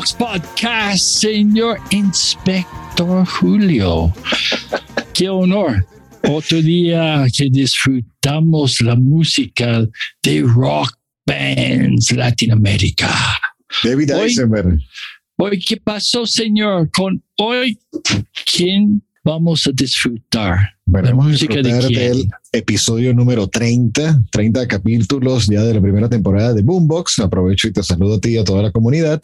Podcast, señor Inspector Julio. Qué honor. Otro día que disfrutamos la música de rock bands Latinoamérica. David Hoy-. Hoy, ¿qué pasó, señor? Con hoy, ¿quién vamos a disfrutar? Bueno, la vamos a música de disfrutar quién? del episodio número 30, 30 capítulos ya de la primera temporada de Boombox. Aprovecho y te saludo a ti y a toda la comunidad.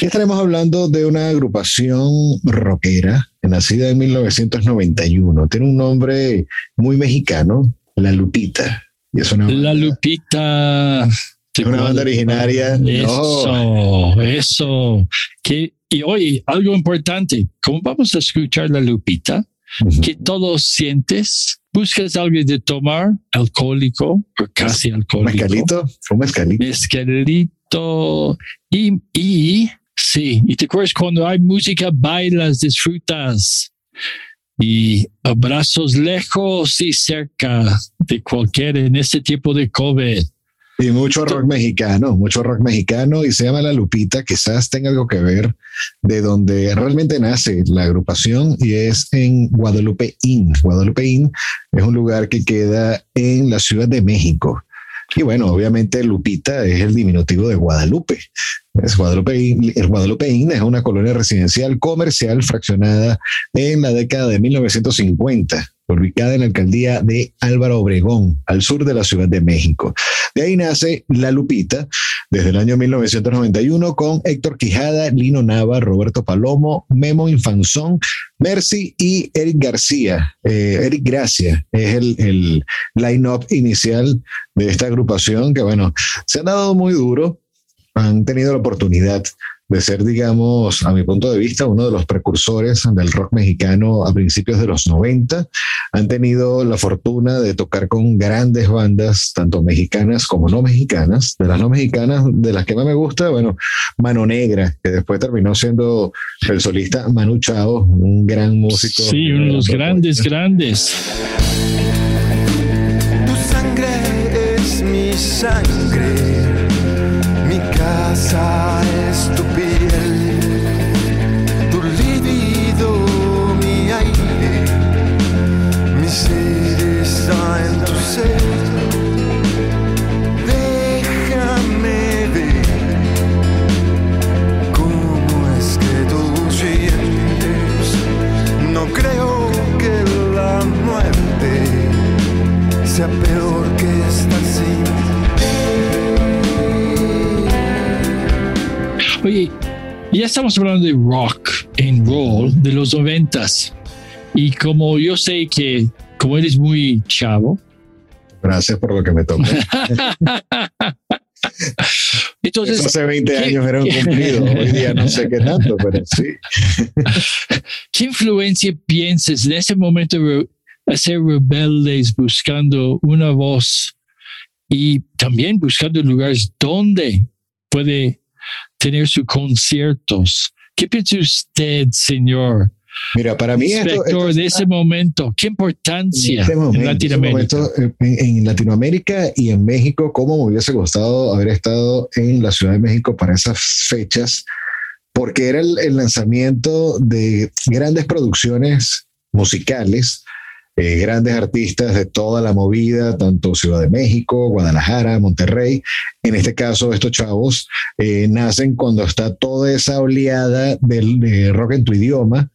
Estaremos hablando de una agrupación rockera nacida en 1991. Tiene un nombre muy mexicano, La Lupita. Y es una, La Lupita. es una banda originaria. Eso, eso. Que, y oye, algo importante, ¿cómo vamos a escuchar la Lupita? Ujú. Que todos sientes, buscas algo de tomar, alcohólico o casi alcohólico. Mezcalito, un mezcalito. Mezcalito. Y, y, sí, y te acuerdas cuando hay música, bailas, disfrutas. Y abrazos lejos y cerca de cualquier en este tipo de COVID. Y mucho rock mexicano, mucho rock mexicano y se llama La Lupita, quizás tenga algo que ver de donde realmente nace la agrupación y es en Guadalupe Inn. Guadalupe Inn es un lugar que queda en la Ciudad de México. Y bueno, obviamente Lupita es el diminutivo de Guadalupe. Es Guadalupe Inn, el Guadalupe Inn es una colonia residencial comercial fraccionada en la década de 1950, ubicada en la alcaldía de Álvaro Obregón, al sur de la Ciudad de México. De ahí nace La Lupita desde el año 1991 con Héctor Quijada, Lino Nava, Roberto Palomo, Memo Infanzón, Mercy y Eric García. Eh, Eric Gracia es el, el line-up inicial de esta agrupación que, bueno, se han dado muy duro, han tenido la oportunidad de ser, digamos, a mi punto de vista, uno de los precursores del rock mexicano a principios de los 90. Han tenido la fortuna de tocar con grandes bandas, tanto mexicanas como no mexicanas. De las no mexicanas, de las que más me gusta, bueno, Mano Negra, que después terminó siendo el solista Manu Chao, un gran músico. Sí, uno de los grandes, grandes. Tu sangre es mi sangre. Estamos hablando de rock and roll de los noventas. Y como yo sé que, como eres muy chavo, Gracias por lo que me tocó. entonces, Eso hace 20 ¿qué- años era un cumplido. Hoy día no sé qué tanto, pero sí. ¿qué influencia piensas en ese momento de ser rebeldes buscando una voz y también buscando lugares donde puede tener sus conciertos ¿Qué piensa usted, señor? Mira, para mí Inspector, esto de es ese momento, ¿qué importancia en, este momento, en Latinoamérica? en ese momento, en, en Latinoamérica y en México, cómo me hubiese gustado haber estado en la Ciudad de México para esas fechas, porque era el, el lanzamiento de grandes producciones musicales, eh, grandes artistas de toda la movida, tanto Ciudad de México, Guadalajara, Monterrey. En este caso, estos chavos eh, nacen cuando está toda esa oleada del de rock en tu idioma,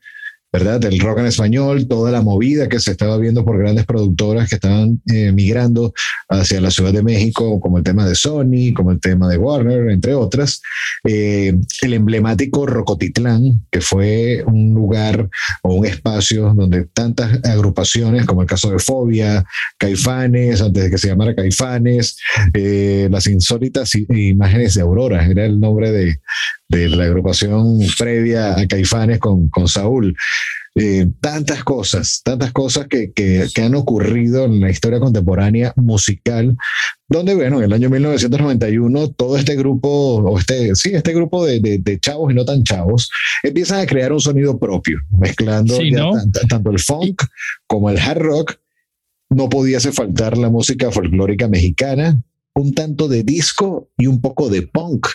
¿verdad? Del rock en español, toda la movida que se estaba viendo por grandes productoras que estaban eh, migrando hacia la Ciudad de México, como el tema de Sony, como el tema de Warner, entre otras. Eh, el emblemático Rocotitlán, que fue un lugar o un espacio donde tantas agrupaciones, como el caso de Fobia, Caifanes, antes de que se llamara Caifanes, eh, las insólitas imágenes de Aurora, era el nombre de, de la agrupación previa a Caifanes con, con Saúl. Eh, tantas cosas, tantas cosas que, que, que han ocurrido en la historia contemporánea musical, donde, bueno, en el año 1991, todo este grupo, o este, sí, este grupo de, de, de chavos y no tan chavos, empiezan a crear un sonido propio, mezclando tanto el funk como el hard rock. No podía hacer faltar la música folclórica mexicana, un tanto de disco y un poco de punk.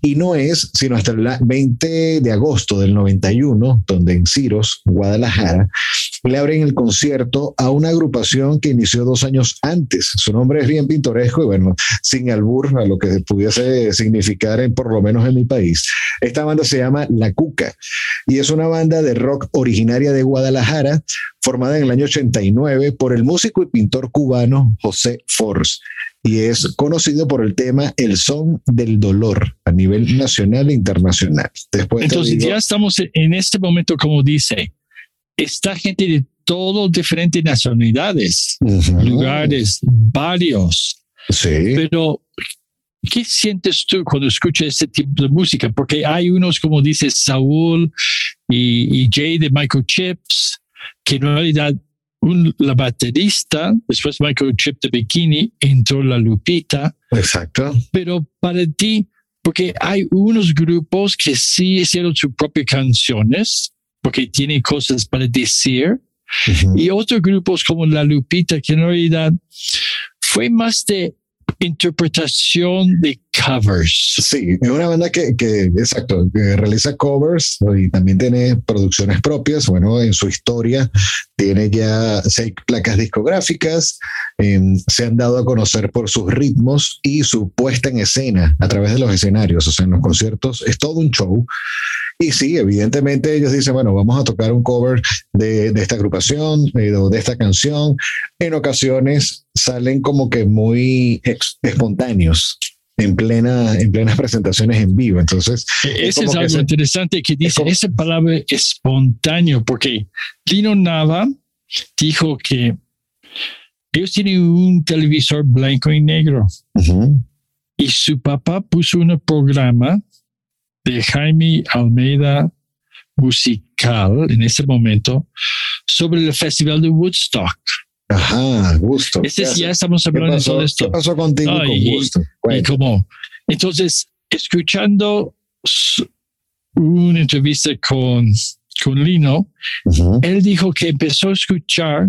Y no es sino hasta el 20 de agosto del 91, donde en Ciros, Guadalajara, le abren el concierto a una agrupación que inició dos años antes. Su nombre es bien pintoresco y bueno, sin albur a lo que pudiese significar en, por lo menos en mi país. Esta banda se llama La Cuca y es una banda de rock originaria de Guadalajara, formada en el año 89 por el músico y pintor cubano José Force y es conocido por el tema El son del dolor a nivel nacional e internacional. Después Entonces digo- ya estamos en este momento, como dice, está gente de todo diferentes nacionalidades, Ujú. lugares, varios, Sí. pero ¿qué sientes tú cuando escuchas este tipo de música? Porque hay unos, como dice Saúl y, y Jay de Microchips, que en realidad un, la baterista, después Microchip de Bikini, entró la Lupita, Exacto. pero para ti, porque hay unos grupos que sí hicieron sus propias canciones, porque tienen cosas para decir, y otros grupos como La Lupita, que en realidad fue más de interpretación de covers. Sí, es una banda que, que, exacto, que realiza covers y también tiene producciones propias. Bueno, en su historia tiene ya seis placas discográficas, em, se han dado a conocer por sus ritmos y su puesta en escena a través de los escenarios, o sea, en los conciertos, es todo un show. Y sí, evidentemente ellos dicen, bueno, vamos a tocar un cover de, de esta agrupación eh, de esta canción. En ocasiones salen como que muy espontáneos en, plena, en plenas presentaciones en vivo. Entonces, Ese como es que algo se- interesante que dice esa palabra espontáneo, porque Lino Nava dijo que ellos tienen un televisor blanco y negro y su papá puso un programa de Jaime Almeida musical en ese momento sobre el festival de Woodstock. Ajá, gusto. Este ¿Qué sí, ya hace? estamos ¿Qué hablando de todo esto. ¿Qué pasó contigo No, con y- gusto? Y Cuenta. como, entonces, escuchando una entrevista con, con Lino, Ujú, él dijo que empezó a escuchar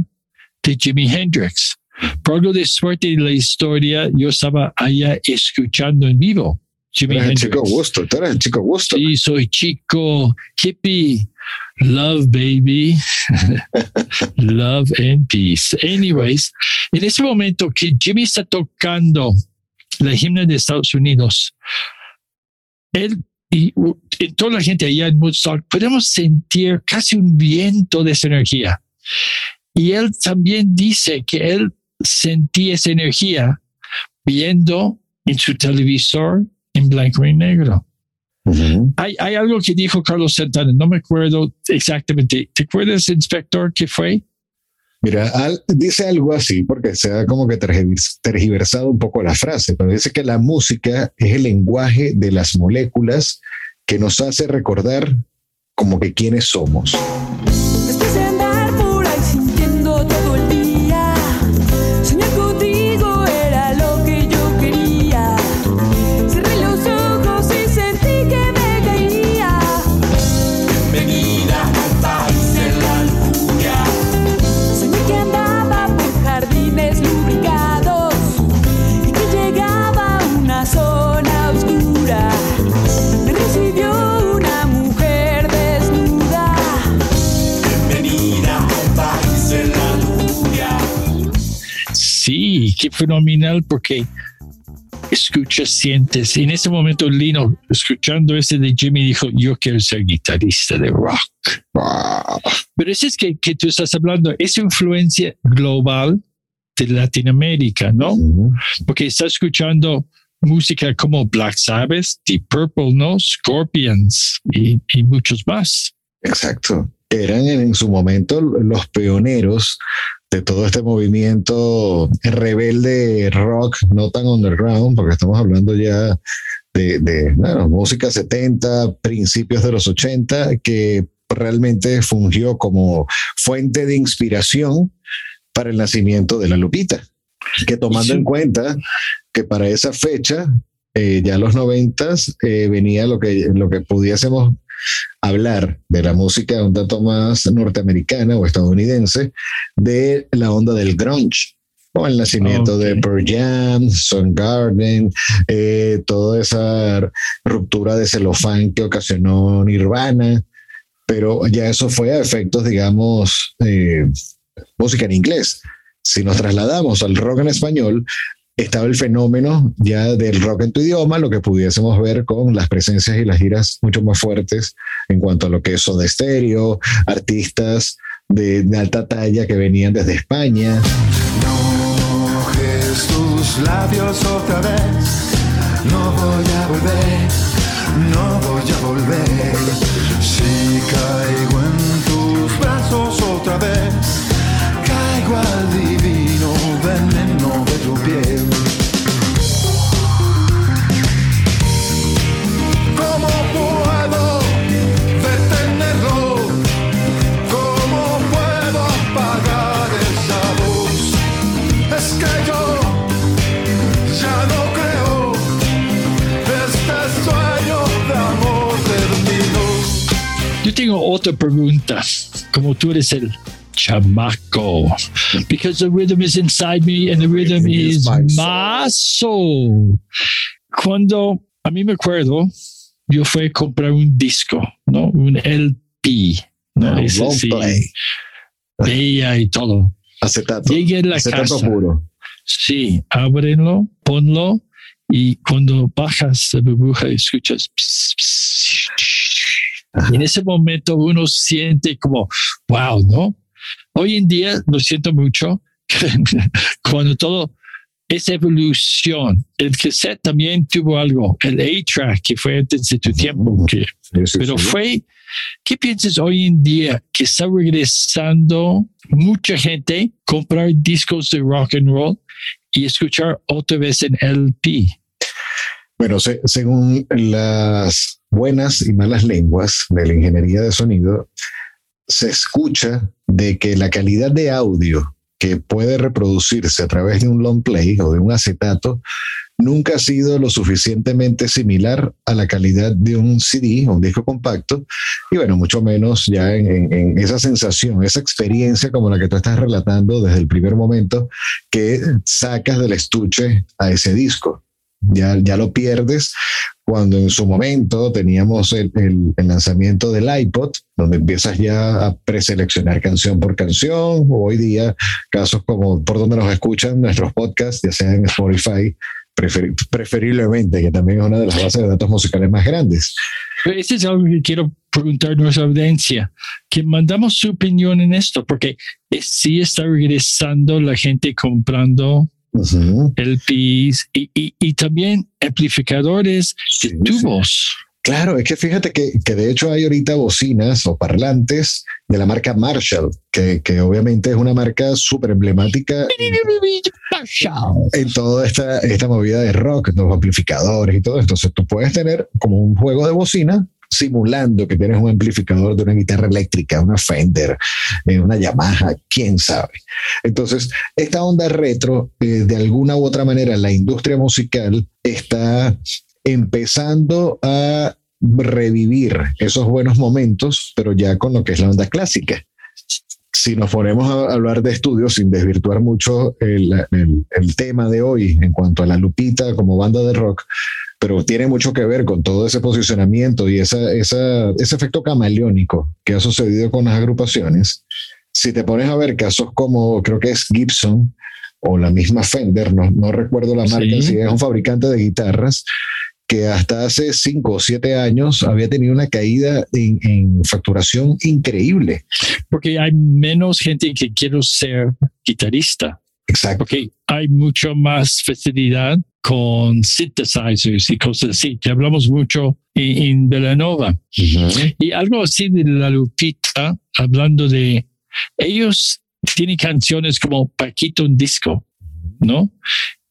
de Jimi Hendrix. Por algo de suerte de la historia, yo estaba allá escuchando en vivo Jimi el Hendrix. chico gusto, tú eres el chico gusto. Sí, soy chico, hippie, love baby, love and peace. Anyways, en ese momento que Jimmy está tocando la himna de Estados Unidos, él y, y toda la gente allá en Woodstock podemos sentir casi un viento de esa energía. Y él también dice que él sentía esa energía viendo en su televisor en blanco y negro. Ujú. Hay, hay algo que dijo Carlos Santana, no me acuerdo exactamente. ¿Te acuerdas, inspector, qué fue? Mira, al- dice algo así porque se ha como que tergivers- tergiversado un poco la frase, pero dice que la música es el lenguaje de las moléculas que nos hace recordar como que quiénes somos. Fenomenal porque escuchas, sientes. En ese momento, Lino, escuchando ese de Jimmy, dijo, yo quiero ser guitarrista de rock. Pero eso es que, que tú estás hablando, es influencia global de Latinoamérica, ¿no? Porque está escuchando música como Black Sabbath, Deep Purple, ¿no? Scorpions y, y muchos más. Exacto. Eran en su momento los pioneros de todo este movimiento rebelde rock, no tan underground, porque estamos hablando ya de, de bueno, música 70, principios de los 80, que realmente fungió como fuente de inspiración para el nacimiento de la Lupita. Que tomando en cuenta que para esa fecha, eh, ya los noventas, eh, venía lo que, lo que pudiésemos hablar de la música un tanto más norteamericana o estadounidense, de la onda del grunge. O el nacimiento de Pearl Jam, Soundgarden, eh, toda esa ruptura de celofán que ocasionó Nirvana, pero ya eso fue a efectos, digamos, eh, música en inglés. Si nos trasladamos al rock en español, estaba el fenómeno ya del rock en tu idioma, lo que pudiésemos ver con las presencias y las giras mucho más fuertes en cuanto a lo que es Soda Stereo, artistas de, de alta talla que venían desde España. No tus labios otra vez. No voy a volver, no voy a volver. Si caigo en tus brazos otra vez, tengo otra pregunta. Como tú eres el chamaco. Because the rhythm is inside me and the rhythm is my soul. Cuando, a mí me acuerdo, yo fui a comprar un disco, ¿no? Un LP. ¿no? Un Ese long sí, play. veía y todo. Acetato. Llegué a la acetato casa. puro. Sí, ábrelo, ponlo y cuando bajas la burbuja escuchas. ps, ps, y en ese momento uno siente como, wow, ¿no? Hoy en día lo siento mucho cuando todo es evolución. El cassette también tuvo algo, el A-Track, que fue antes de tu tiempo, que pero fue, ¿qué piensas hoy en día que está regresando mucha gente comprar discos de rock and roll y escuchar otra vez en LP? Bueno, se- según las buenas y malas lenguas de la ingeniería de sonido, se escucha de que la calidad de audio que puede reproducirse a través de un long play o de un acetato nunca ha sido lo suficientemente similar a la calidad de un CD o un disco compacto y bueno, mucho menos ya en esa sensación, esa experiencia como la que tú estás relatando desde el primer momento que sacas del estuche a ese disco. Ya, ya lo pierdes cuando en su momento teníamos el, el- lanzamiento del iPod, donde empiezas ya a preseleccionar canción por canción, hoy día casos como por donde nos escuchan nuestros podcasts, ya sea en Spotify, preferi- preferiblemente, que también es una de las bases de datos musicales más grandes. Eso es algo que quiero preguntar a nuestra audiencia, que mandamos su opinión en esto, porque es- sí está regresando la gente comprando LPs y, y, y también amplificadores Sí, tubos. Claro, es que fíjate que, que de hecho hay ahorita bocinas o parlantes de la marca Marshall, que, que obviamente es una marca súper emblemática en toda esta, esta movida de rock, los amplificadores y todo. Entonces tú puedes tener como un juego de bocina simulando que tienes un amplificador de una guitarra eléctrica, una Fender, eh, una Yamaha, quién sabe. Entonces, esta onda retro, eh, de alguna u otra manera, la industria musical está empezando a revivir esos buenos momentos, pero ya con lo que es la onda clásica si nos ponemos a hablar de estudios sin desvirtuar mucho el, tema de hoy en cuanto a la Lupita como banda de rock, pero tiene mucho que ver con todo ese posicionamiento y esa, esa- ese efecto camaleónico que ha sucedido con las agrupaciones. Si te pones a ver casos como creo que es Gibson o la misma Fender, no, no recuerdo la marca, Sí. si es un fabricante de guitarras que hasta hace cinco o siete años había tenido una caída en, en facturación increíble. Porque hay menos gente que quiere ser guitarrista. Exacto. Porque hay mucho más facilidad con synthesizers y cosas así, que hablamos mucho en, en Villanova. Y algo así de la Lupita, hablando de ellos tienen canciones como Paquito un disco, ¿no?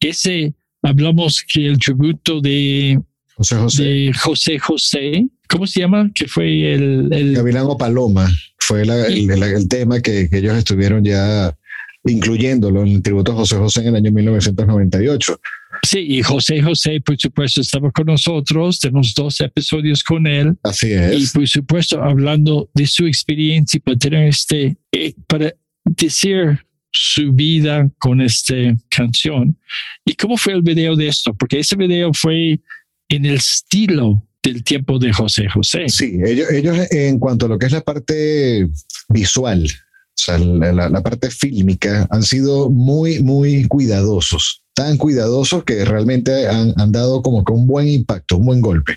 Ese hablamos que el tributo de, José José. de José José, ¿cómo se llama? Que fue el, el Gavilán o Paloma fue la- el, el- el tema que, que ellos estuvieron ya incluyéndolo en el tributo a José José en el año 1998. sí, y José José, por supuesto, estaba con nosotros, tenemos dos episodios con él. Así Y es. por supuesto, hablando de su experiencia para tener este, eh, para decir su vida con esta canción. ¿Y cómo fue el video de esto? Porque ese video fue en el estilo del tiempo de José José. Sí, ellos, ellos en cuanto a lo que es la parte visual, o sea, la, la- parte fílmica, han sido muy, muy cuidadosos. Tan cuidadosos que realmente han, han dado como que un buen impacto, un buen golpe.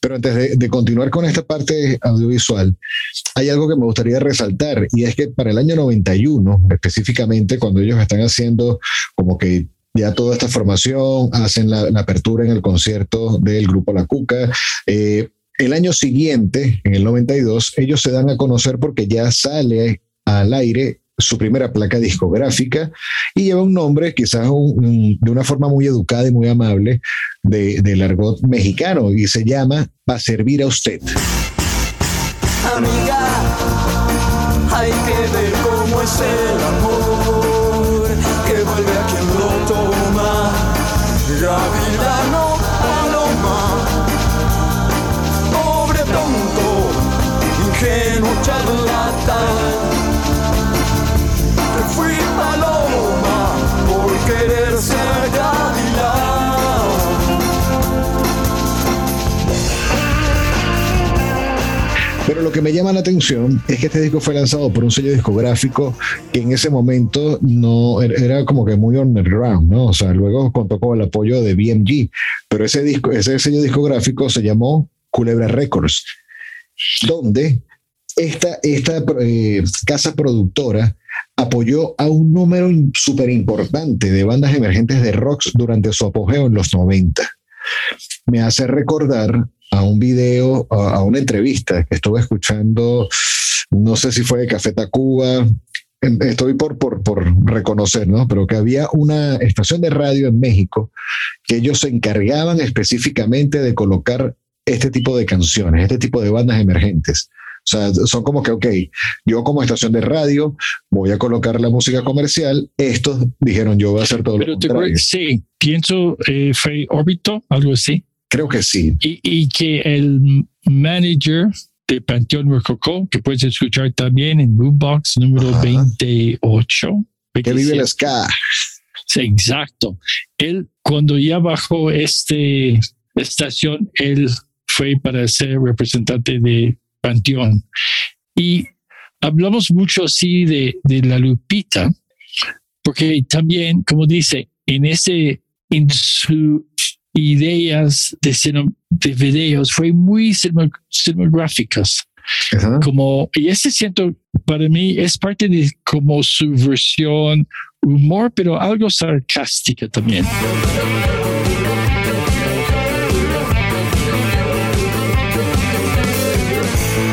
Pero antes de, de continuar con esta parte audiovisual, hay algo que me gustaría resaltar y es que para el año 91, específicamente cuando ellos están haciendo como que ya toda esta formación, hacen la, la apertura en el concierto del grupo La Cuca, eh, el año siguiente, en el 92, ellos se dan a conocer porque ya sale al aire su primera placa discográfica y lleva un nombre quizás de una forma muy educada y muy amable de, del argot mexicano y se llama Pa' servir a usted. Amiga, hay que ver cómo es el amor Pero lo que me llama la atención es que este disco fue lanzado por un sello discográfico que en ese momento no era- era como que muy underground, ¿no? O sea, luego contó con el apoyo de BMG, pero ese disco, ese sello discográfico se llamó Culebra Records, donde esta, esta eh, casa productora apoyó a un número súper importante de bandas emergentes de rocks durante su apogeo en los 90 me hace recordar a un video, a, a una entrevista que estuve escuchando, no sé si fue de Café Tacuba, estoy por, por, por reconocer, ¿no? Pero que había una estación de radio en México que ellos se encargaban específicamente de colocar este tipo de canciones, este tipo de bandas emergentes. O sea, son como que, ok, yo como estación de radio voy a colocar la música comercial, estos dijeron yo voy a hacer todo lo Pero contrario. sí, pienso eh, fue algo así. Creo que sí. Y, y que el manager de Panteón Rococó, que puedes escuchar también en Boombox número Ajá. 28. Que vive el 27. ska. Sí, exacto. Él, cuando ya bajó este estación, él fue para ser representante de Panteón. Y hablamos mucho así de, de la Lupita, porque también, como dice, en ese, en sus ideas de, de videos, fue muy cinema- cinematográficas Ajá. como, y ese siento, para mí, es parte de como su versión humor, pero algo sarcástica también.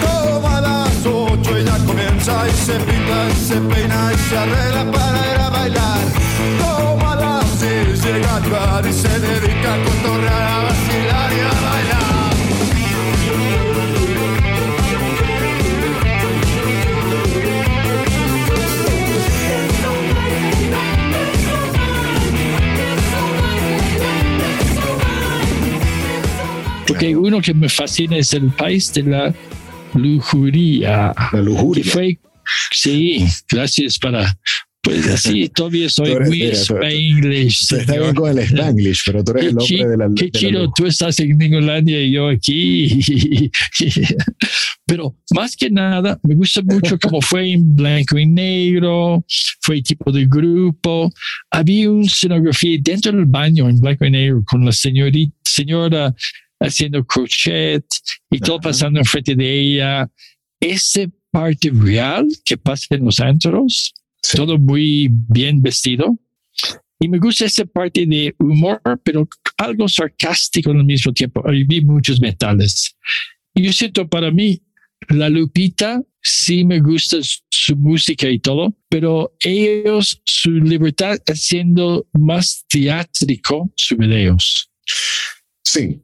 Como a las ocho ella comienza y se pinta y se peina y se arregla para ir a bailar. Como a las seis llega bar y se Uno que me fascina es el país de la lujuria. La Que lujuria. fue, sí, gracias para, pues así, todavía soy eres- muy mira, tú- Spanglish. Está bien con el Spanglish, pero tú eres el hombre de la. qué chido, tú estás en Ingolandia y yo aquí. Pero más que nada, me gusta mucho cómo fue en blanco y negro, fue tipo de grupo. Había una escenografía dentro del baño en blanco y negro con la señorita, señora haciendo crochet y todo pasando enfrente de ella. Ese parte real que pasa en los antros, Sí. todo muy bien vestido. Y me gusta esa parte de humor, pero algo sarcástico al mismo tiempo. Ahí vi muchos metales. Y yo siento para mí, la Lupita sí me gusta su música y todo, pero ellos, su libertad haciendo más teátrico sus videos. Sí.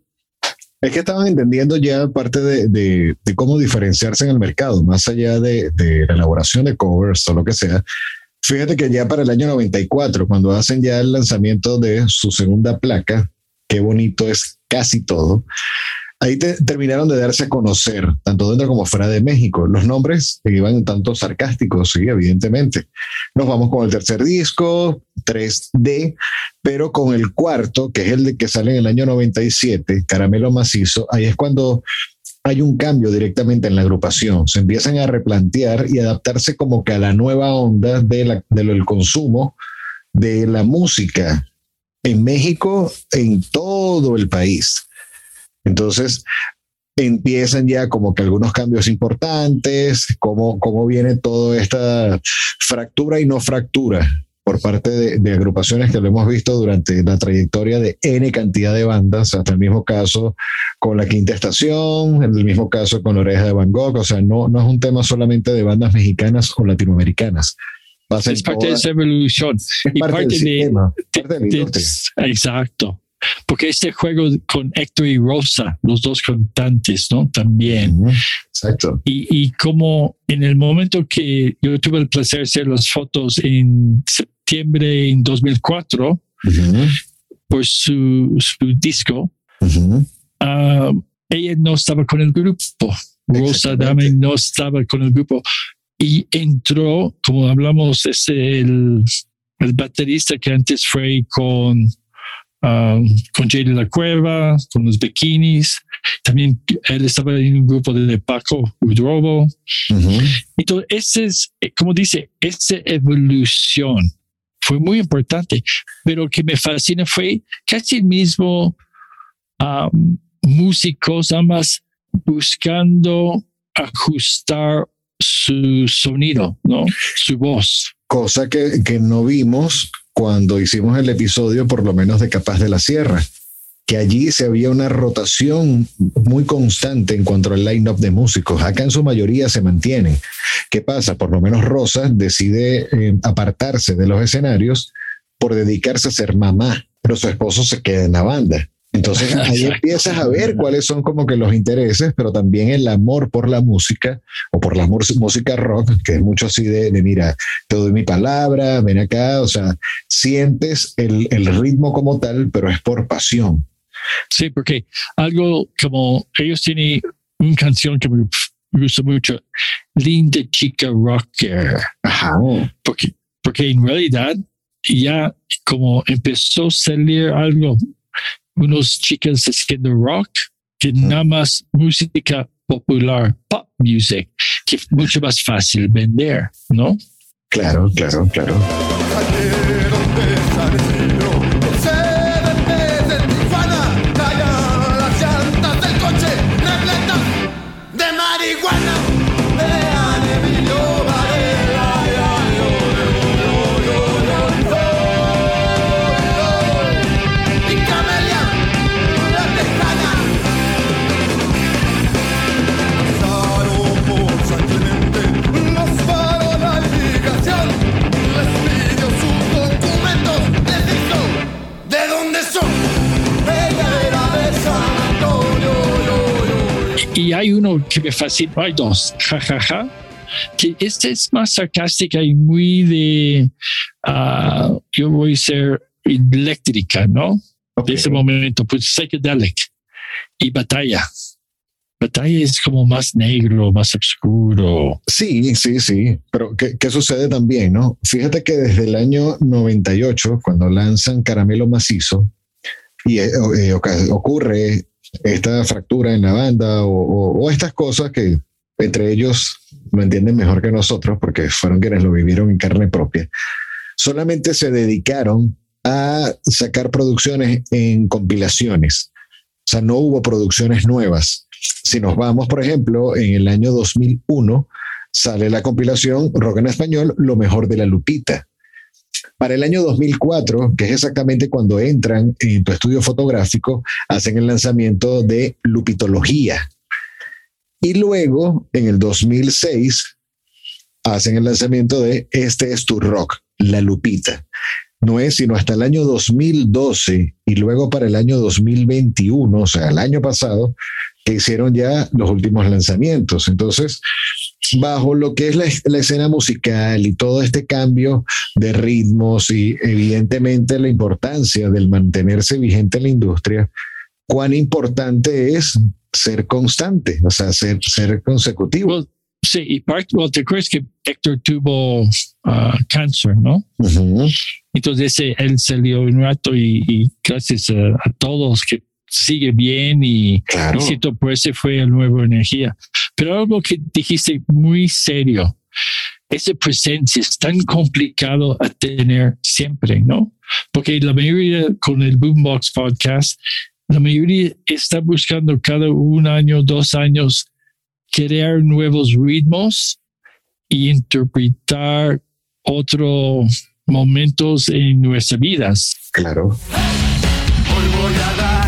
Es que estaban entendiendo ya parte de, de- cómo diferenciarse en el mercado, más allá de, de la elaboración de covers o lo que sea. Fíjate que ya para el año 94, cuando hacen ya el lanzamiento de su segunda placa, qué bonito es casi todo, ahí te- terminaron de darse a conocer, tanto dentro como fuera de México. Los nombres iban tanto sarcásticos, sí, evidentemente. Nos vamos con el tercer disco, 3D, pero con el cuarto, que es el de que sale en el año 97, Caramelo Macizo, ahí es cuando hay un cambio directamente en la agrupación. Se empiezan a replantear y adaptarse como que a la nueva onda del consumo de la música en México, en todo el país. Entonces, empiezan ya como que algunos cambios importantes, cómo, cómo viene toda esta fractura y no fractura por parte de, de agrupaciones que lo hemos visto durante la trayectoria de N cantidad de bandas, hasta el mismo caso con la Quinta Estación, en el mismo caso con la Oreja de Van Gogh, o sea, no, no es un tema solamente de bandas mexicanas o latinoamericanas. Es parte de esa evolución. es y parte parte del de- sistema, de- parte de la de- industria. exacto. Porque este juego con Héctor y Rosa, los dos cantantes, ¿no? También. Exacto. Y, y como en el momento que yo tuve el placer de hacer las fotos en septiembre en 2004 Ujú, por su, su disco, ujú. ah, ella no estaba con el grupo. Rosa. Dame no estaba con el grupo. Y entró, como hablamos, es el, el baterista que antes fue con, ah, con Jay de la Cueva, con los bikinis. También él estaba en un grupo de Paco Udrobo. Ujú. Entonces, ese es, eh, como dice, esa evolución fue muy importante, pero lo que me fascina fue casi el mismo am, músicos, ambas buscando ajustar su sonido, ¿no? Su voz. Cosa que, que no vimos cuando hicimos el episodio, por lo menos de Capaz de la Sierra, que allí se había una rotación muy constante en cuanto al line-up de músicos. Acá en su mayoría se mantienen. ¿Qué pasa? Por lo menos Rosa decide eh, apartarse de los escenarios por dedicarse a ser mamá, pero su esposo se queda en la banda. Entonces ahí empiezas a ver cuáles son como que los intereses, pero también el amor por la música o por la música rock, que es mucho así de, de, mira, te doy mi palabra, ven acá, o sea, sientes el, el ritmo como tal, pero es por pasión. Sí, porque algo como ellos tienen una canción que me gusta mucho, Linda Chica Rocker. Ajá. porque, porque en realidad ya como empezó a salir algo, unos chicas haciendo rock, que nada más música popular, pop music, que es mucho más fácil vender, ¿no? Claro, claro, claro. Y hay uno que me fascina, hay dos, jajaja, que este es más sarcástica y muy de, ah, yo voy a ser eléctrica, ¿no? de ese momento, pues psychedelic y batalla. Batalla es como más negro, más oscuro. Sí, sí, sí. Pero ¿qué, qué sucede también, no? Fíjate que desde el año 98, cuando lanzan Caramelo Macizo, y eh, eh, ocurre esta fractura en la banda o, estas cosas que entre ellos lo entienden mejor que nosotros porque fueron quienes lo vivieron en carne propia, solamente se dedicaron a sacar producciones en compilaciones. O sea, no hubo producciones nuevas. Si nos vamos, por ejemplo, en el año 2001 sale la compilación Rock en Español, Lo mejor de la Lupita. Para el año 2004, que es exactamente cuando entran en tu estudio fotográfico, hacen el lanzamiento de Lupitología. Y luego, en el 2006, hacen el lanzamiento de Este es tu rock, La Lupita. No es sino hasta el año 2012 y luego para el año 2021, o sea, el año pasado, que hicieron ya los últimos lanzamientos. Entonces, bajo lo que es la, la, escena musical y todo este cambio de ritmos y evidentemente la importancia del mantenerse vigente en la industria, cuán importante es ser constante, o sea, ser, ser consecutivo. Well, sí, y parte, well, te acuerdas que Héctor tuvo uh, cáncer, ¿no? Uh -huh. Entonces él salió un rato y, y gracias a, a, todos que sigue bien y, claro. y siento por eso fue el nuevo energía. Pero algo que dijiste muy serio, esa presencia es tan complicado a tener siempre, ¿no? Porque la mayoría con el Boombox Podcast, la mayoría está buscando cada un año, dos años, crear nuevos ritmos y interpretar otros momentos en nuestras vidas. Claro. Hoy voy a dar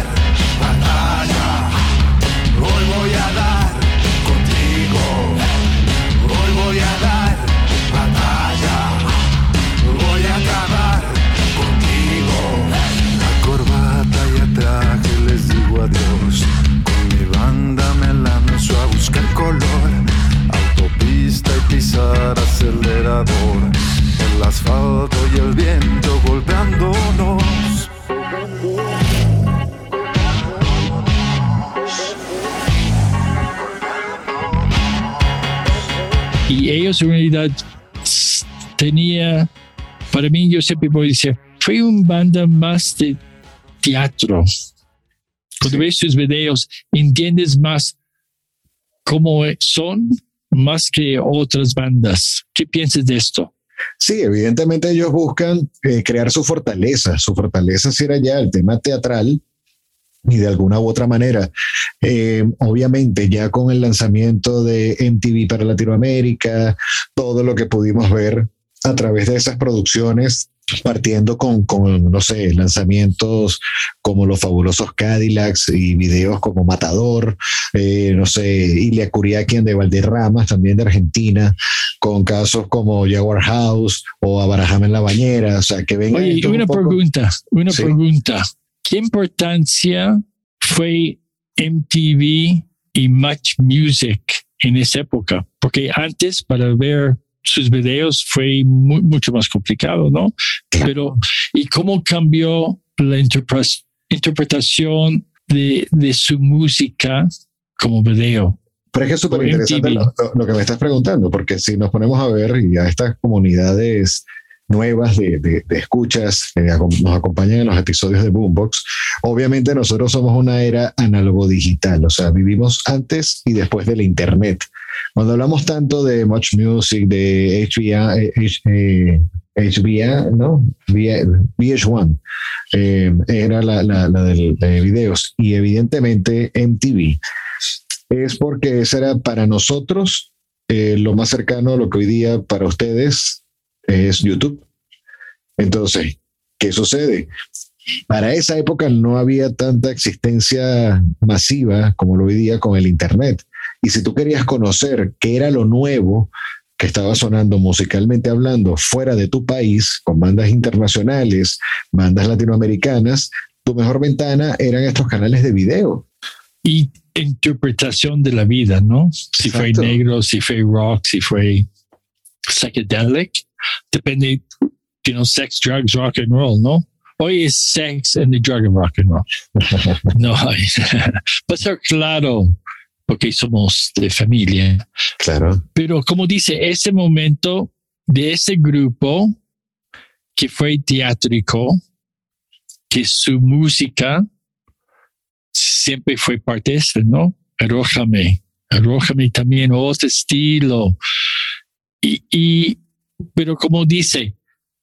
pisar acelerador. El asfalto y el viento golpeándonos. Y ellos en realidad tenía, para mí yo siempre voy a decir, fue una banda más de teatro. Cuando ves sus videos, entiendes más cómo son más que otras bandas. ¿Qué piensas de esto? Sí, evidentemente ellos buscan eh, crear su fortaleza. Su fortaleza si era ya el tema teatral y de alguna u otra manera, eh, obviamente ya con el lanzamiento de MTV para Latinoamérica, todo lo que pudimos ver a través de esas producciones, partiendo con, con, no sé, lanzamientos como los fabulosos Cadillacs y videos como Matador, eh, no sé, Ilia Curiaquian de Valderramas, también de Argentina, con casos como Jaguar House o Abraham en la bañera, o sea, que vengan. Oye, una un pregunta, una sí. pregunta. ¿Qué importancia fue MTV y Much Music en esa época? Porque antes para ver sus videos fue muy, mucho más complicado, ¿no? Pero, ¿y cómo cambió la interpretación de, de su música como video? Pero es que es súper interesante lo, lo, que me estás preguntando, porque si nos ponemos a ver y a estas comunidades nuevas de, de, de escuchas que nos acompañan en los episodios de Boombox, obviamente nosotros somos una era análogo digital, o sea, vivimos antes y después del Internet. Cuando hablamos tanto de Much Music, de HBA, eh, HBA ¿no? VH1, eh, era la, la, la del, de videos, y evidentemente MTV, es porque ese era para nosotros eh, lo más cercano a lo que hoy día para ustedes es YouTube. Entonces, ¿qué sucede? Para esa época no había tanta existencia masiva como lo hoy día con el Internet. Y si tú querías conocer qué era lo nuevo que estaba sonando musicalmente hablando fuera de tu país, con bandas internacionales, bandas latinoamericanas, tu mejor ventana eran estos canales de video. Y interpretación de la vida, ¿no? Si Exacto. fue negro, si fue rock, si fue psychedelic depende, you know, sex, drugs, rock and roll, ¿no? Hoy es sex and the drug and rock and roll. no, ser claro, porque somos de familia. Claro. Pero como dice, ese momento de ese grupo que fue teátrico, que su música siempre fue parte de eso, ¿no? Arrójame, arrójame también otro estilo. Y, y, pero como dice,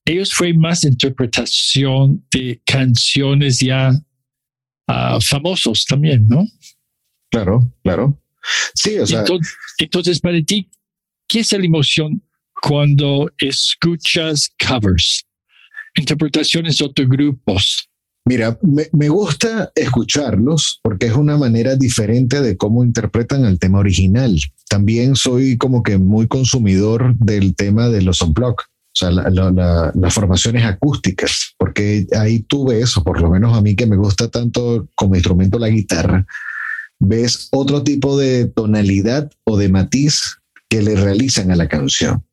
ellos fue más interpretación de canciones ya uh, famosos también, ¿no? Claro, claro. Sí, o sea. Entonces, entonces, para ti, ¿qué es la emoción cuando escuchas covers, interpretaciones de otros grupos? Mira, me, me, gusta escucharlos porque es una manera diferente de cómo interpretan el tema original. También soy como que muy consumidor del tema de los unplugged, o sea, la, la, la, las formaciones acústicas, porque ahí tú ves, o por lo menos a mí que me gusta tanto como instrumento la guitarra, ves otro tipo de tonalidad o de matiz que le realizan a la canción.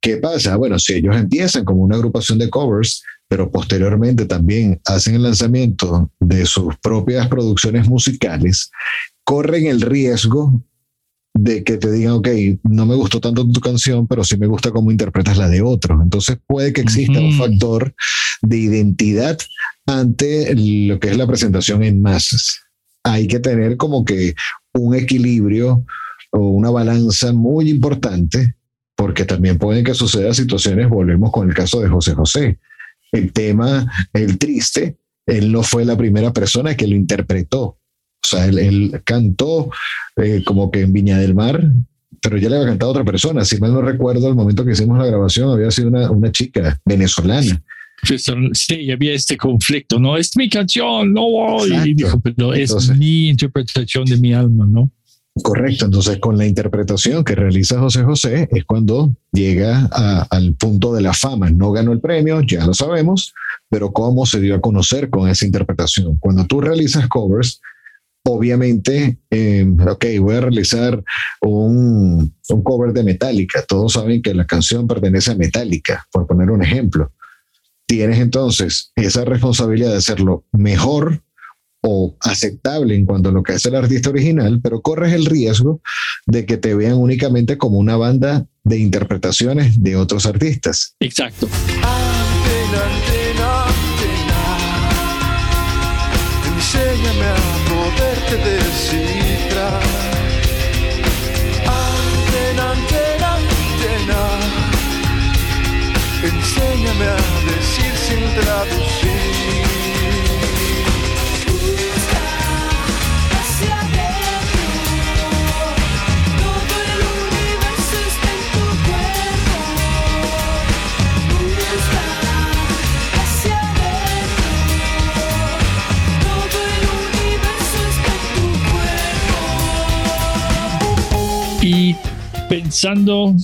¿Qué pasa? Bueno, si ellos empiezan como una agrupación de covers, pero posteriormente también hacen el lanzamiento de sus propias producciones musicales, corren el riesgo de que te digan, ok, no me gustó tanto tu canción, pero sí me gusta cómo interpretas la de otros. Entonces puede que exista uh -huh. un factor de identidad ante lo que es la presentación en masas. Hay que tener como que un equilibrio o una balanza muy importante, porque también pueden que suceda situaciones, volvemos con el caso de José José. El tema, el triste, él no fue la primera persona que lo interpretó. O sea, él, cantó eh, como que en Viña del Mar, pero ya le había cantado otra persona. Si mal no recuerdo, al momento que hicimos la grabación había sido una, una chica venezolana. Sí, había este conflicto, ¿no? Es mi canción, no voy. Y dijo, pero es Entonces, mi interpretación de mi alma, ¿no? Correcto, entonces con la interpretación que realiza José José es cuando llega a, al punto de la fama. No ganó el premio, ya lo sabemos, pero cómo se dio a conocer con esa interpretación. Cuando tú realizas covers, obviamente, eh, ok, voy a realizar un, un, cover de Metallica. Todos saben que la canción pertenece a Metallica, por poner un ejemplo. Tienes entonces esa responsabilidad de hacerlo mejor o aceptable en cuanto a lo que es el artista original, pero corres el riesgo de que te vean únicamente como una banda de interpretaciones de otros artistas. Exacto. Antena, antena, antena. Enséñame a poderte descifrar. Antena, antena, antena. Enséñame a sin traducir. Pensando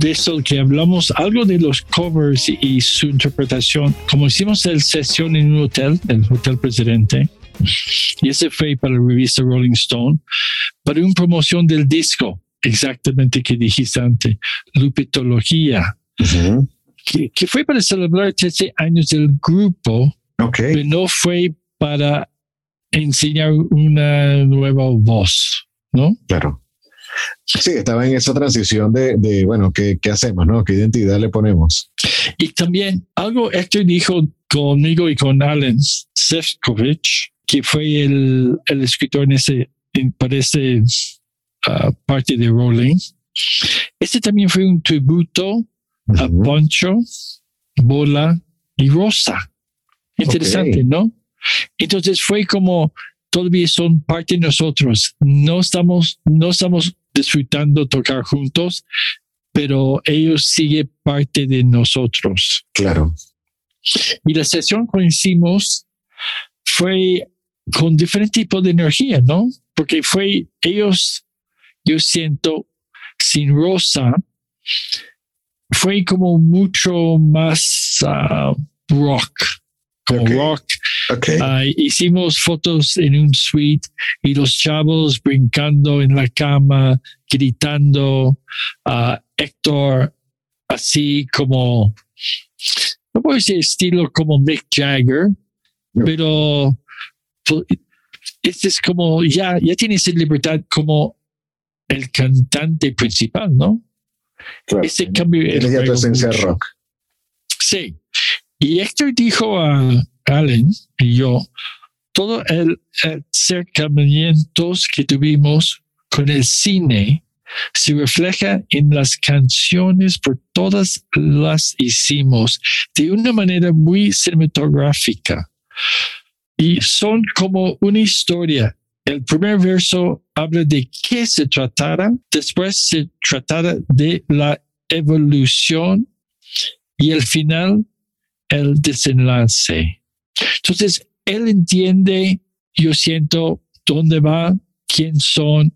de eso que hablamos, algo de los covers y su interpretación, como hicimos el sesión en un hotel, el Hotel Presidente, y ese fue para la revista Rolling Stone, para una promoción del disco, exactamente que dijiste antes, Lupitología, uh -huh. que, que, fue para celebrar 13 años del grupo, okay. pero no fue para enseñar una nueva voz, ¿no? Claro. Sí, estaba en esa transición de, de bueno, ¿qué, ¿qué, hacemos, no? ¿Qué identidad le ponemos? Y también algo Héctor dijo conmigo y con Alan Sefcovic, que fue el, el escritor en ese, en, para ese uh, parte de Rolling. Este también fue un tributo uh -huh. a Poncho, Bola y Rosa. Interesante, okay. ¿no? Entonces fue como todavía son parte de nosotros. No estamos, no estamos disfrutando tocar juntos, pero ellos siguen parte de nosotros. Claro. Y la sesión que hicimos fue con diferente tipo de energía, ¿no? Porque fue ellos, yo siento, sin Rosa, fue como mucho más uh, rock, como okay. rock. Okay. Uh, hicimos fotos en un suite y los chavos brincando en la cama, gritando. Uh, Héctor, así como, no puedo decir estilo como Mick Jagger, no. pero este es como, ya, ya tienes libertad como el cantante principal, ¿no? Claro. Ese cambio. Tiene ya tu esencia rock. Sí. Y Héctor dijo a Allen y yo, todo el acercamientos que tuvimos con el cine se refleja en las canciones, por todas las hicimos de una manera muy cinematográfica. Y son como una historia. El primer verso habla de qué se tratara, después se tratara de la evolución y el final, el desenlace. Entonces, él entiende, yo siento, dónde va, quién son,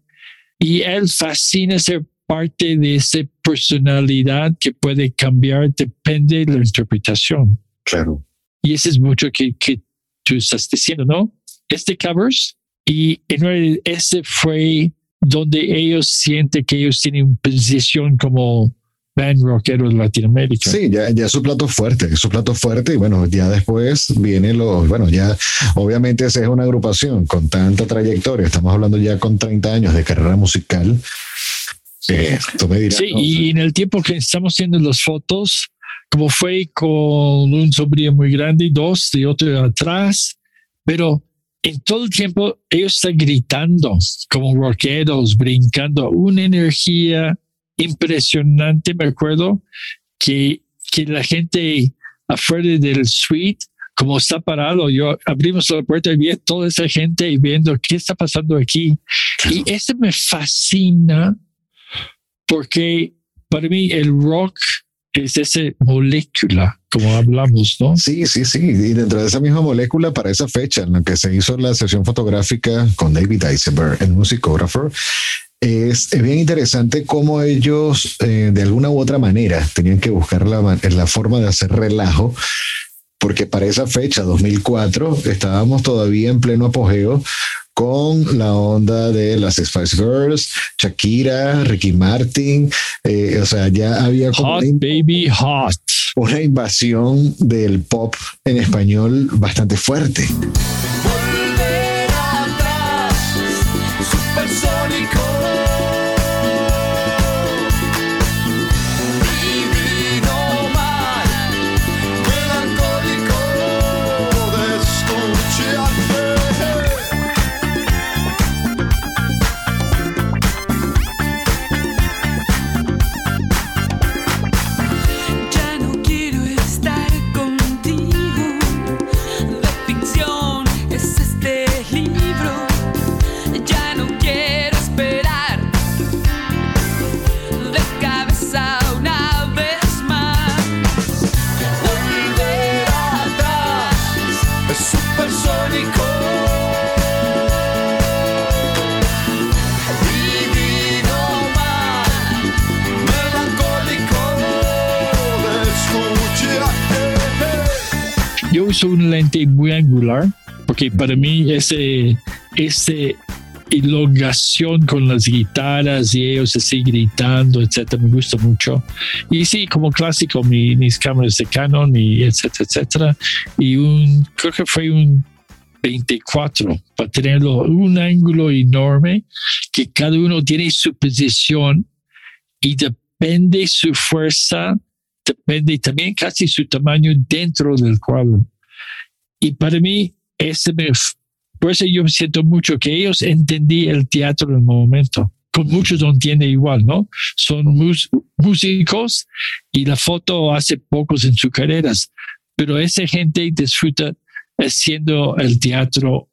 y él fascina ser parte de esa personalidad que puede cambiar, depende de la interpretación. Claro. Y eso es mucho que, que tú estás diciendo, ¿no? Este covers y en realidad ese fue donde ellos sienten que ellos tienen posición como band rockero de Latinoamérica. Sí, ya, ya es su plato fuerte, es su plato fuerte y bueno, ya después viene lo, bueno, ya obviamente esa es una agrupación con tanta trayectoria, estamos hablando ya con 30 años de carrera musical. Eh, tú me dirás, Sí, ¿no? y en el tiempo que estamos haciendo las fotos, como fue con un sombrío muy grande, dos y otro atrás, pero en todo el tiempo ellos están gritando como rockeros, brincando, una energía impresionante. Me acuerdo que, que la gente afuera del suite, como está parado, yo abrimos la puerta y vi a toda esa gente y viendo qué está pasando aquí. Y eso me fascina porque para mí el rock es esa molécula, como hablamos, ¿no? Sí, sí, sí. Y dentro de esa misma molécula, para esa fecha en la que se hizo la sesión fotográfica con David Eisenberg, el musicógrafo, es, es bien interesante cómo ellos, eh, de alguna u otra manera, tenían que buscar la, ma- la forma de hacer relajo, porque para esa fecha, 2004, estábamos todavía en pleno apogeo con la onda de las Spice Girls, Shakira, Ricky Martin, eh, o sea, ya había como Hot baby hot. una invasión del pop en español bastante fuerte. Un lente muy angular porque para mí ese, ese elongación con las guitarras y ellos así gritando, etcétera, me gusta mucho. Y sí, como clásico, mi- mis cámaras de Canon y etcétera, etcétera. Y un, creo que fue un 24 para tenerlo un ángulo enorme que cada uno tiene su posición y depende su fuerza, depende también casi su tamaño dentro del cuadro. Y para mí, ese me, por eso yo siento mucho que ellos entendí el teatro en el momento. Con muchos no entiende igual, ¿no? Son músicos y la foto hace pocos en sus carreras, pero esa gente disfruta haciendo el teatro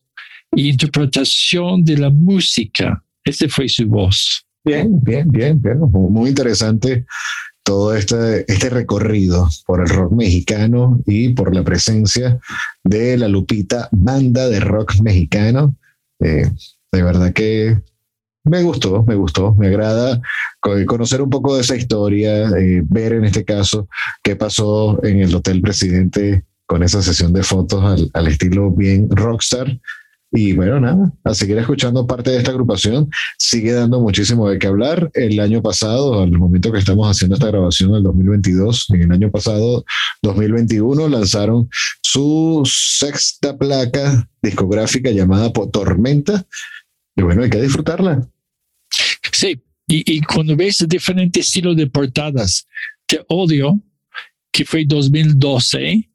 y interpretación de la música. Ese fue su voz. Bien, bien, bien, bien. Muy interesante todo este, este recorrido por el rock mexicano y por la presencia de la Lupita, banda de rock mexicano. Eh, de verdad que me gustó, me gustó, me agrada co- conocer un poco de esa historia, eh, ver en este caso qué pasó en el Hotel Presidente con esa sesión de fotos al, al estilo bien rockstar. Y bueno, nada, a seguir escuchando parte de esta agrupación sigue dando muchísimo de qué hablar. El año pasado, al momento que estamos haciendo esta grabación, el 2022, en el año pasado, 2021, lanzaron su sexta placa discográfica llamada Tormenta. Y bueno, hay que disfrutarla. Sí, y, y cuando ves diferentes estilos de portadas, Te Odio, que fue 2012,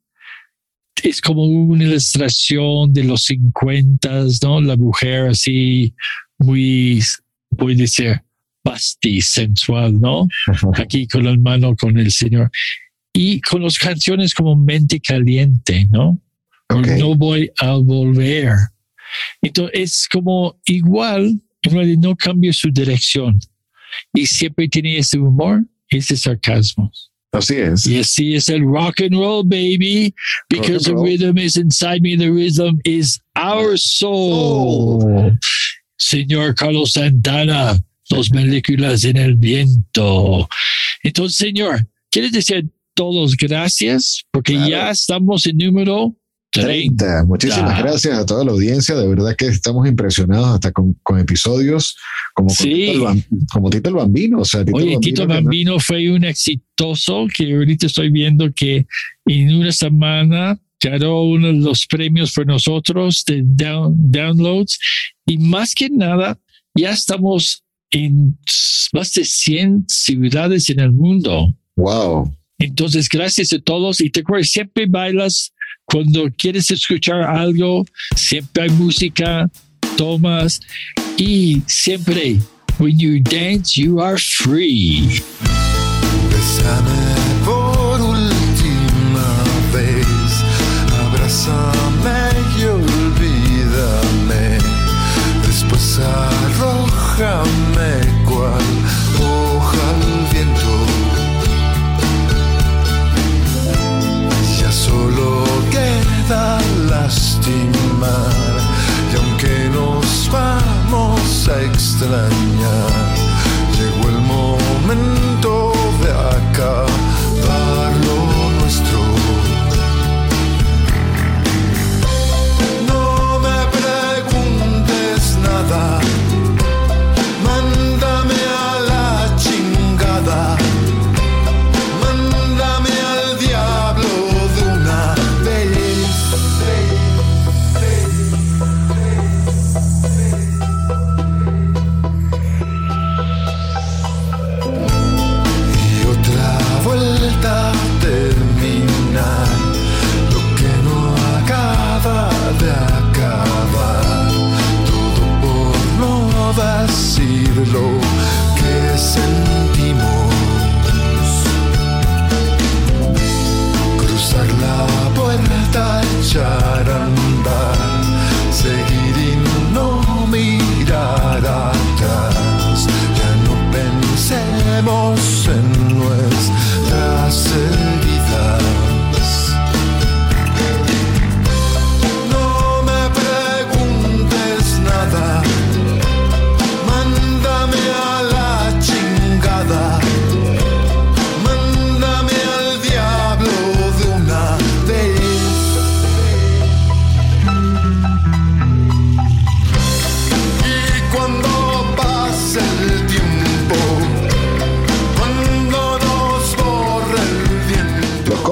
es como una ilustración de los 50, ¿no? La mujer así muy puede ser pasti sensual, ¿no? Aquí con la mano con el Señor. Y con las canciones como Mente Caliente, ¿no? O Ok. No voy a volver. Entonces es como igual, no cambia su dirección. Y siempre tiene ese humor, ese sarcasmo. Así es. Y así es el rock and roll, baby. Because the rhythm is inside me, the rhythm is our soul. Oh. Señor Carlos Santana, dos moléculas en el viento. Entonces, señor, ¿quieres decir todos gracias? Porque Claro. ya estamos en número 30. 30. Muchísimas Ah. gracias a toda la audiencia. De verdad que estamos impresionados hasta con, con episodios como, con Sí. Tito el Bam- como Tito el Bambino. O sea, Tito Oye, el Tito no- Bambino fue un exitoso que ahorita estoy viendo que en una semana ganó uno de los premios por nosotros de down- downloads y más que nada ya estamos en más de 100 ciudades en el mundo. Wow. Entonces, gracias a todos y te acuerdas, siempre bailas cuando quieres escuchar algo, siempre hay música, tomas y siempre, when you dance, you are free. Bésame por última vez, abrázame y olvídame. Después y aunque nos vamos a extrañar,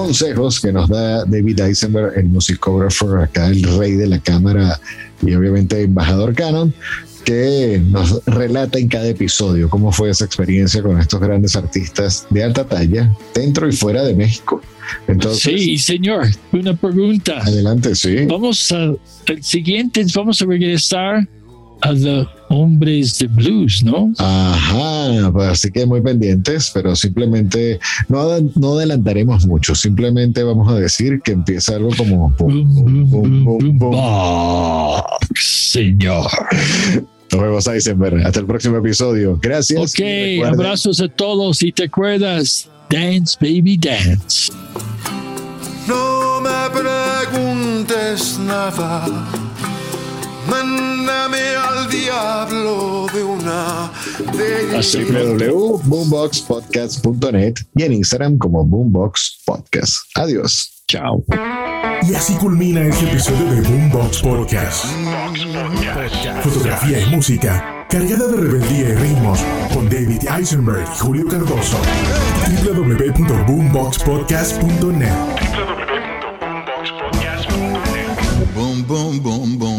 consejos que nos da David Eisenberg, el musicógrafo, acá el rey de la cámara y obviamente embajador Canon, que nos relata en cada episodio cómo fue esa experiencia con estos grandes artistas de alta talla dentro y fuera de México. Entonces, Sí, señor, una pregunta. adelante, sí. Vamos a, el siguiente, vamos a regresar a los hombres de blues, ¿no? Ajá, pues así que muy pendientes, pero simplemente no, no adelantaremos mucho, simplemente vamos a decir que empieza algo como... Boom, boom, boom, boom, boom. box, señor. Nos vemos, Eisenberg. Hasta el próximo episodio. Gracias. Ok, abrazos a todos y te acuerdas, dance, baby, dance. No me preguntes nada. Mándame al diablo de una vez. www.boomboxpodcast.net y en Instagram como Boombox Podcast. Adiós. Chao. Y así culmina este episodio de Boombox Podcast. Fotografía y música cargada de rebeldía y ritmos con David Eisenberg y Julio Cardoso. www.boomboxpodcast.net Boom, boom, boom, boom.